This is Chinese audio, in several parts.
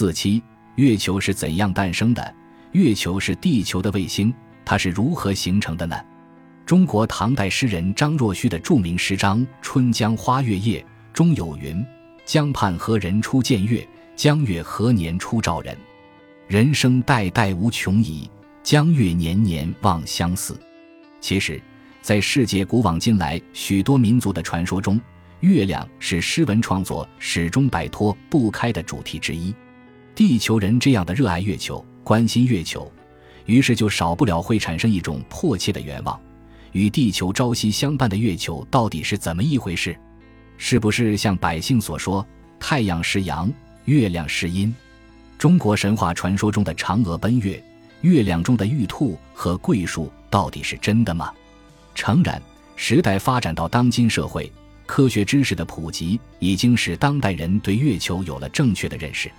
四七，月球是怎样诞生的？月球是地球的卫星，它是如何形成的呢？中国唐代诗人张若虚的著名诗章《春江花月夜》中有云：“江畔何人初见月？江月何年初照人？人生代代无穷已，江月年年望相似。”其实，在世界古往今来许多民族的传说中，月亮是诗文创作始终摆脱不开的主题之一。地球人这样的热爱月球、关心月球，于是就少不了会产生一种迫切的愿望。与地球朝夕相伴的月球到底是怎么一回事？是不是像百姓所说，太阳是阳，月亮是阴？中国神话传说中的嫦娥奔月，月亮中的玉兔和桂树，到底是真的吗？诚然，时代发展到当今社会，科学知识的普及已经使当代人对月球有了正确的认识。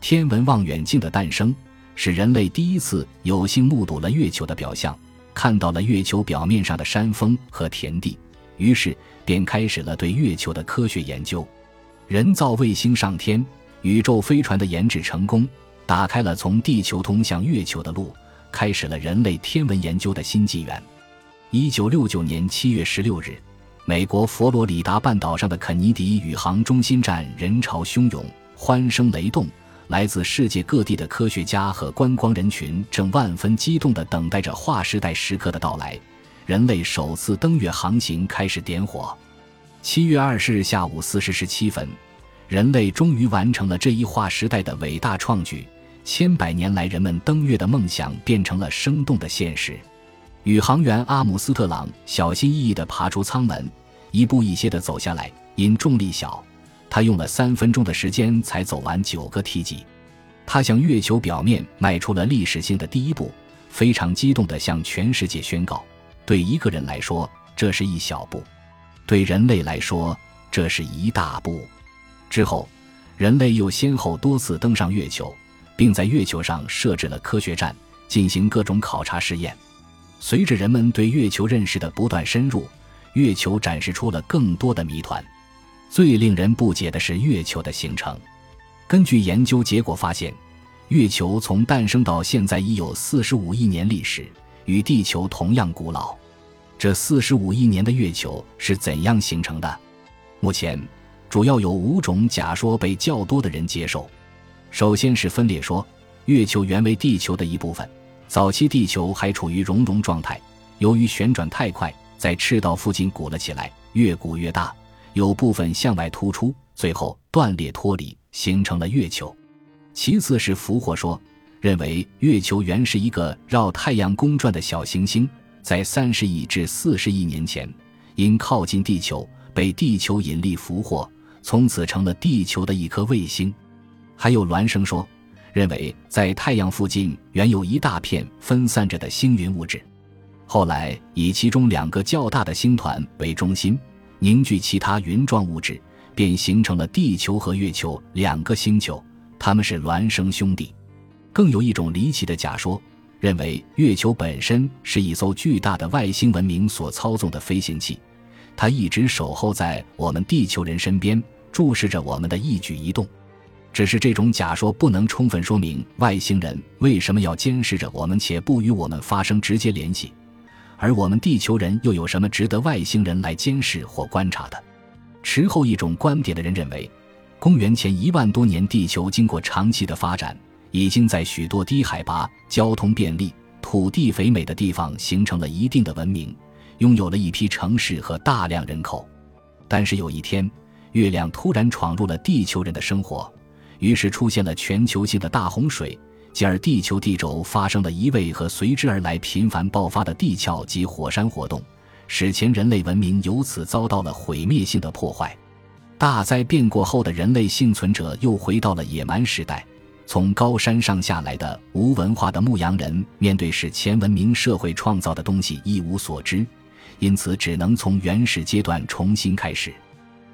天文望远镜的诞生，使人类第一次有幸目睹了月球的表象。看到了月球表面上的山峰和田地，于是便开始了对月球的科学研究。人造卫星上天，宇宙飞船的研制成功，打开了从地球通向月球的路，开始了人类天文研究的新纪元。一九六九年七月十六日，美国佛罗里达半岛上的肯尼迪宇航中心站人潮汹涌，欢声雷动。来自世界各地的科学家和观光人群正万分激动地等待着划时代时刻的到来，人类首次登月航行开始点火。七月二十日下午四时十七分，人类终于完成了这一划时代的伟大创举，千百年来人们登月的梦想变成了生动的现实。宇航员阿姆斯特朗小心翼翼地爬出舱门，一步一些地走下来，因重力小。他用了三分钟的时间才走完九个梯级，他向月球表面迈出了历史性的第一步，非常激动地向全世界宣告：对一个人来说，这是一小步；对人类来说，这是一大步。之后，人类又先后多次登上月球，并在月球上设置了科学站，进行各种考察试验。随着人们对月球认识的不断深入，月球展示出了更多的谜团。最令人不解的是月球的形成。根据研究结果发现，月球从诞生到现在已有四十五亿年历史，与地球同样古老。这四十五亿年的月球是怎样形成的？目前，主要有五种假说被较多的人接受。首先是分裂说，月球原为地球的一部分，早期地球还处于熔融状态，由于旋转太快，在赤道附近鼓了起来，越鼓越大。有部分向外突出，最后断裂脱离，形成了月球。其次是俘获说，认为月球原是一个绕太阳公转的小行星，在三十亿至四十亿年前，因靠近地球，被地球引力俘获，从此成了地球的一颗卫星。还有孪生说，认为在太阳附近原有一大片分散着的星云物质，后来以其中两个较大的星团为中心。凝聚其他云状物质，便形成了地球和月球两个星球，它们是孪生兄弟。更有一种离奇的假说，认为月球本身是一艘巨大的外星文明所操纵的飞行器，它一直守候在我们地球人身边，注视着我们的一举一动。只是这种假说不能充分说明外星人为什么要监视着我们，且不与我们发生直接联系。而我们地球人又有什么值得外星人来监视或观察的？持后一种观点的人认为，公元前一万多年，地球经过长期的发展，已经在许多低海拔、交通便利、土地肥美的地方形成了一定的文明，拥有了一批城市和大量人口。但是有一天，月亮突然闯入了地球人的生活，于是出现了全球性的大洪水。继而，地球地轴发生了移位和随之而来频繁爆发的地壳及火山活动，史前人类文明由此遭到了毁灭性的破坏。大灾变过后的人类幸存者又回到了野蛮时代。从高山上下来的无文化的牧羊人，面对史前文明社会创造的东西一无所知，因此只能从原始阶段重新开始。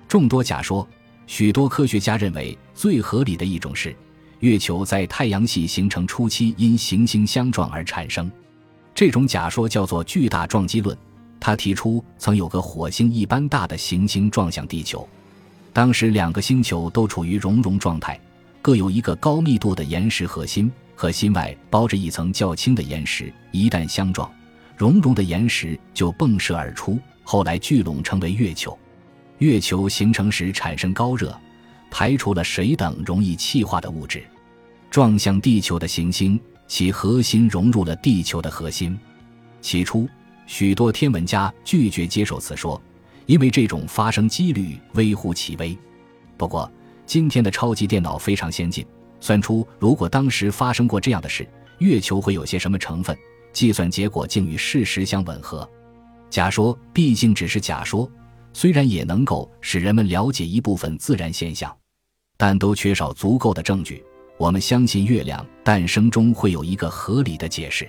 众多假说，许多科学家认为最合理的一种是。月球在太阳系形成初期因行星相撞而产生，这种假说叫做巨大撞击论。他提出曾有个火星一般大的行星撞向地球，当时两个星球都处于熔融状态，各有一个高密度的岩石核心，核心外包着一层较轻的岩石，一旦相撞，熔融的岩石就迸射而出，后来聚拢成为月球。月球形成时产生高热，排除了水等容易气化的物质。撞向地球的行星，其核心融入了地球的核心。起初，许多天文家拒绝接受此说，因为这种发生几率微乎其微。不过，今天的超级电脑非常先进，算出如果当时发生过这样的事，月球会有些什么成分，计算结果竟与事实相吻合。假说毕竟只是假说，虽然也能够使人们了解一部分自然现象，但都缺少足够的证据。我们相信月亮诞生中会有一个合理的解释。